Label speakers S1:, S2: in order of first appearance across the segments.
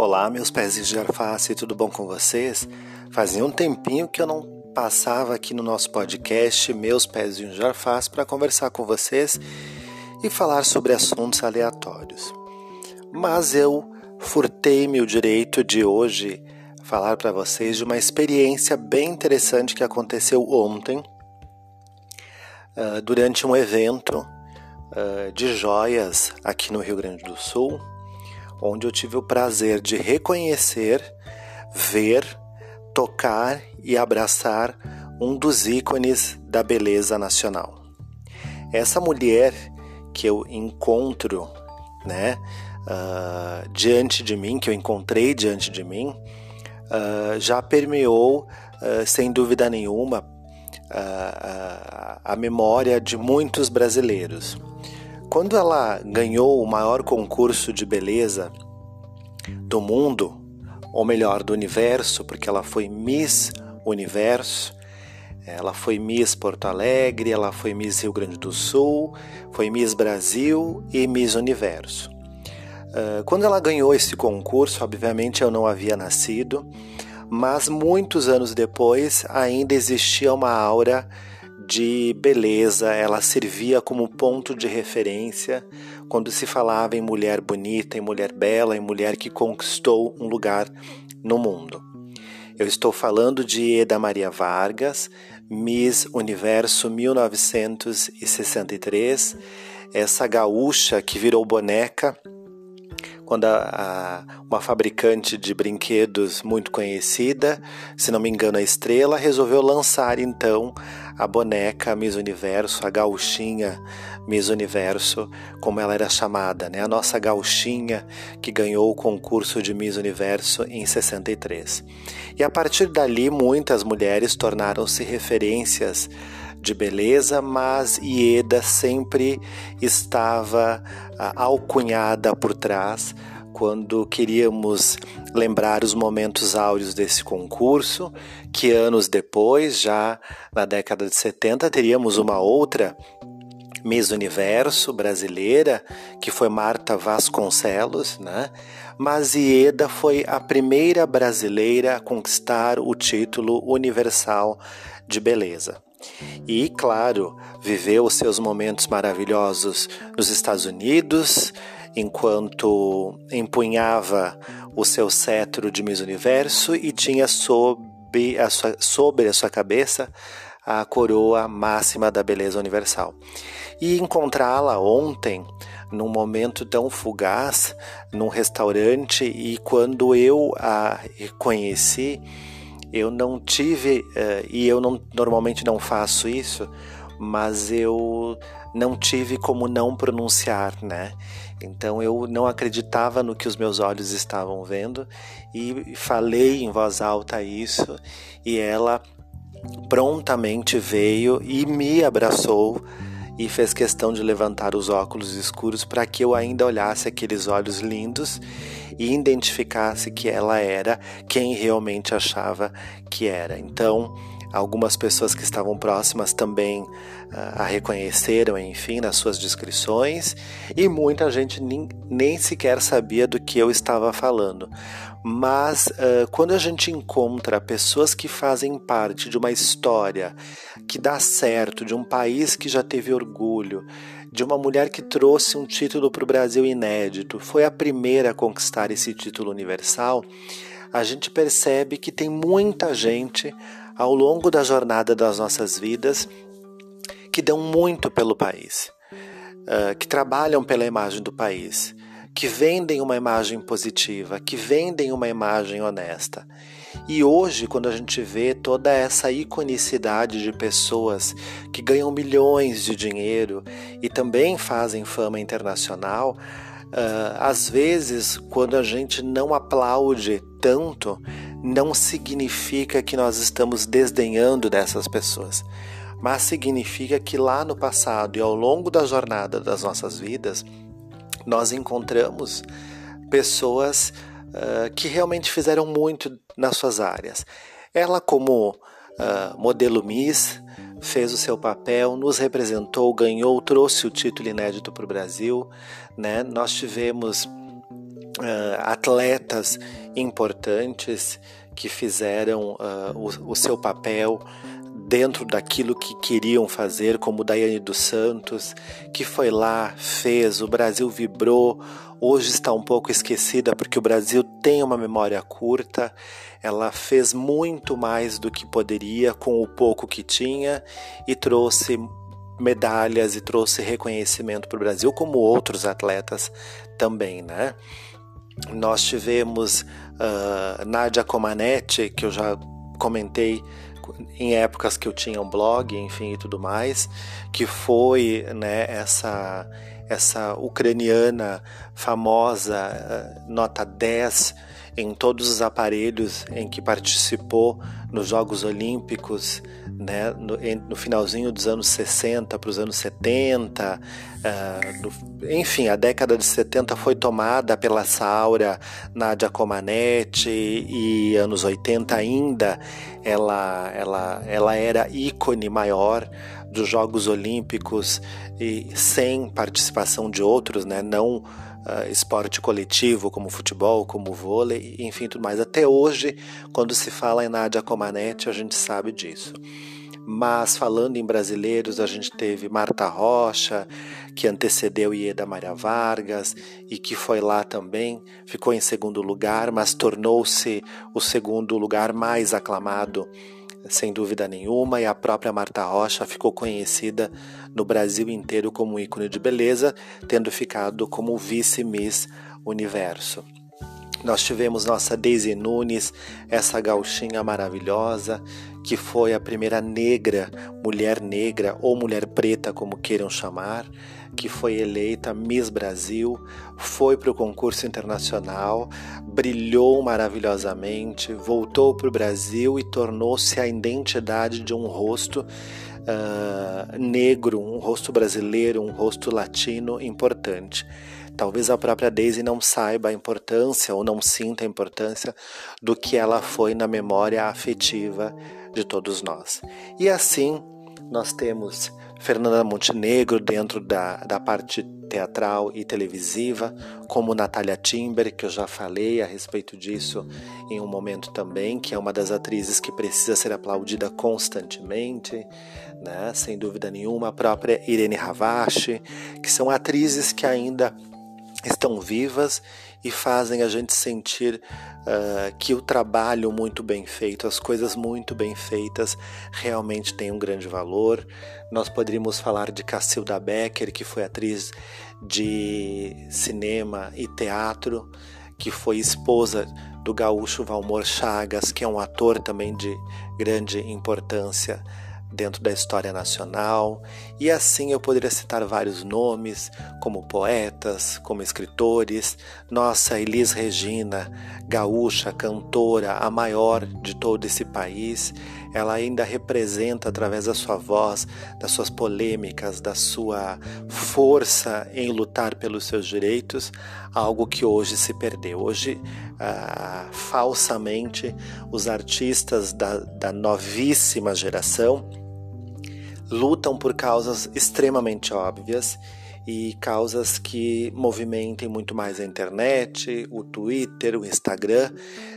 S1: Olá, meus pezinhos de alface, tudo bom com vocês? Fazia um tempinho que eu não passava aqui no nosso podcast Meus Pezinhos de Alface para conversar com vocês e falar sobre assuntos aleatórios. Mas eu furtei-me o direito de hoje falar para vocês de uma experiência bem interessante que aconteceu ontem uh, durante um evento uh, de joias aqui no Rio Grande do Sul onde eu tive o prazer de reconhecer, ver, tocar e abraçar um dos ícones da beleza nacional. Essa mulher que eu encontro, né, uh, diante de mim, que eu encontrei diante de mim, uh, já permeou, uh, sem dúvida nenhuma, a memória de muitos brasileiros. Quando ela ganhou o maior concurso de beleza do mundo, ou melhor, do universo, porque ela foi Miss Universo, ela foi Miss Porto Alegre, ela foi Miss Rio Grande do Sul, foi Miss Brasil e Miss Universo. Ah, quando ela ganhou esse concurso, obviamente eu não havia nascido, mas muitos anos depois ainda existia uma aura de beleza, ela servia como ponto de referência quando se falava em mulher bonita, em mulher bela, em mulher que conquistou um lugar no mundo. Eu estou falando de Eda Maria Vargas, Miss Universo 1963, essa gaúcha que virou boneca quando a, a, uma fabricante de brinquedos muito conhecida, se não me engano a Estrela, resolveu lançar então a boneca Miss Universo, a gauchinha Miss Universo, como ela era chamada, né? a nossa gauchinha que ganhou o concurso de Miss Universo em 63. E a partir dali, muitas mulheres tornaram-se referências de beleza, mas Ieda sempre estava ah, alcunhada por trás quando queríamos lembrar os momentos áureos desse concurso, que anos depois, já na década de 70, teríamos uma outra Miss Universo brasileira, que foi Marta Vasconcelos, né? Mas Ieda foi a primeira brasileira a conquistar o título universal de beleza. E, claro, viveu os seus momentos maravilhosos nos Estados Unidos, enquanto empunhava o seu cetro de Miss Universo e tinha sob a sua, sobre a sua cabeça a coroa máxima da beleza universal. E encontrá-la ontem, num momento tão fugaz, num restaurante, e quando eu a conheci, eu não tive, uh, e eu não, normalmente não faço isso, mas eu não tive como não pronunciar, né? Então eu não acreditava no que os meus olhos estavam vendo e falei em voz alta isso, e ela prontamente veio e me abraçou e fez questão de levantar os óculos escuros para que eu ainda olhasse aqueles olhos lindos e identificasse que ela era quem realmente achava que era. Então, algumas pessoas que estavam próximas também uh, a reconheceram, enfim, nas suas descrições, e muita gente nem, nem sequer sabia do que eu estava falando. Mas uh, quando a gente encontra pessoas que fazem parte de uma história que dá certo, de um país que já teve orgulho, de uma mulher que trouxe um título para o Brasil inédito, foi a primeira a conquistar esse título universal, a gente percebe que tem muita gente ao longo da jornada das nossas vidas que dão muito pelo país, uh, que trabalham pela imagem do país, que vendem uma imagem positiva, que vendem uma imagem honesta. E hoje, quando a gente vê toda essa iconicidade de pessoas que ganham milhões de dinheiro e também fazem fama internacional, uh, às vezes, quando a gente não aplaude tanto, não significa que nós estamos desdenhando dessas pessoas, mas significa que lá no passado e ao longo da jornada das nossas vidas, nós encontramos pessoas uh, que realmente fizeram muito nas suas áreas. Ela, como uh, modelo Miss, fez o seu papel, nos representou, ganhou, trouxe o título inédito para o Brasil. Né? Nós tivemos uh, atletas importantes que fizeram uh, o, o, seu papel dentro daquilo que queriam fazer, como Daiane dos Santos, que foi lá, fez, o Brasil vibrou, hoje está um pouco esquecida porque o Brasil tem uma memória curta, ela fez muito mais do que poderia com o pouco que tinha e trouxe medalhas e trouxe reconhecimento para o Brasil, como outros atletas também, né? Nós tivemos uh, Nádia Comaneci, que eu já comentei em épocas que eu tinha um blog, enfim, e tudo mais, que foi né, essa, essa ucraniana famosa, uh, nota 10, em todos os aparelhos em que participou nos Jogos Olímpicos, né, no, no finalzinho dos anos 60 para os anos 70, uh, no, enfim, a década de 70 foi tomada pela Saura, Nadia Comaneci e anos 80 ainda ela, ela, ela era ícone maior dos Jogos Olímpicos e sem participação de outros, né, não uh, esporte coletivo, como futebol, como vôlei, enfim, tudo mais. Até hoje, quando se fala em Nadia Comaneci, a gente sabe disso. Mas falando em brasileiros, a gente teve Marta Rocha, que antecedeu Ieda Maria Vargas e que foi lá também, ficou em segundo lugar, mas tornou-se o segundo lugar mais aclamado sem dúvida nenhuma, e a própria Marta Rocha ficou conhecida no Brasil inteiro como ícone de beleza, tendo ficado como vice-miss Universo. Nós tivemos nossa Daisy Nunes, essa gauchinha maravilhosa, que foi a primeira negra, mulher negra ou mulher preta, como queiram chamar, que foi eleita Miss Brasil, foi para o concurso internacional, brilhou maravilhosamente, voltou para o Brasil e tornou-se a identidade de um rosto uh, negro, um rosto brasileiro, um rosto latino importante. Talvez a própria Daisy não saiba a importância ou não sinta a importância do que ela foi na memória afetiva de todos nós. E assim nós temos Fernanda Montenegro dentro da, da parte teatral e televisiva, como Natália Timber, que eu já falei a respeito disso em um momento também, que é uma das atrizes que precisa ser aplaudida constantemente, né? sem dúvida nenhuma, a própria Irene Ravache, que são atrizes que ainda estão vivas e fazem a gente sentir uh, que o trabalho muito bem feito, as coisas muito bem feitas, realmente têm um grande valor. Nós poderíamos falar de Cacilda Becker, que foi atriz de cinema e teatro, que foi esposa do gaúcho Valmor Chagas, que é um ator também de grande importância dentro da história nacional, e assim eu poderia citar vários nomes, como poetas, como escritores. Nossa Elis Regina, gaúcha, cantora, a maior de todo esse país, ela ainda representa através da sua voz, das suas polêmicas, da sua força em lutar pelos seus direitos, algo que hoje se perdeu. Hoje, ah, falsamente, os artistas da, da novíssima geração lutam por causas extremamente óbvias e causas que movimentem muito mais a internet, o Twitter, o Instagram,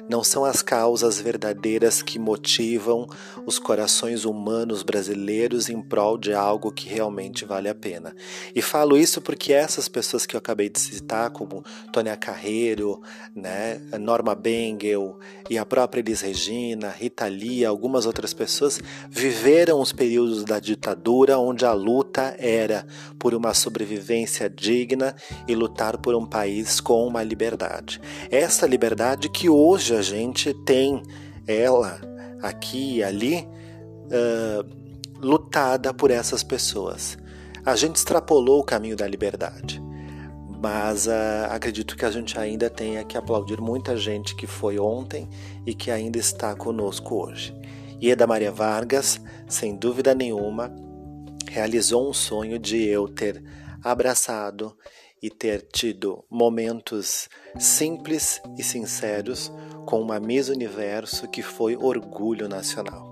S1: não são as causas verdadeiras que motivam os corações humanos brasileiros em prol de algo que realmente vale a pena. E falo isso porque essas pessoas que eu acabei de citar, como Tônia Carreiro, né, Norma Bengel e a própria Elis Regina, Rita Lee, algumas outras pessoas, viveram os períodos da ditadura onde a luta era por uma sobrevivência digna e lutar por um país com uma liberdade. Essa liberdade que hoje a gente tem ela aqui e ali uh, lutada por essas pessoas. A gente extrapolou o caminho da liberdade, mas uh, acredito que a gente ainda tenha que aplaudir muita gente que foi ontem e que ainda está conosco hoje. Ieda Maria Vargas, sem dúvida nenhuma, realizou um sonho de eu ter abraçado e ter tido momentos simples e sinceros com uma Miss Universo que foi orgulho nacional.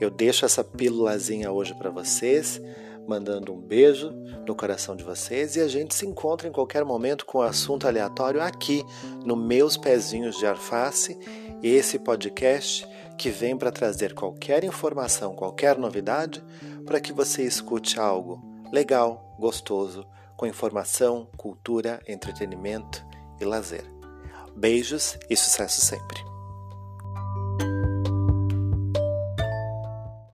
S1: Eu deixo essa pílulazinha hoje para vocês, mandando um beijo no coração de vocês e a gente se encontra em qualquer momento com um assunto aleatório aqui no Meus Pezinhos de Arface, esse podcast que vem para trazer qualquer informação, qualquer novidade, para que você escute algo legal, gostoso, com informação, cultura, entretenimento e lazer. Beijos e sucesso sempre!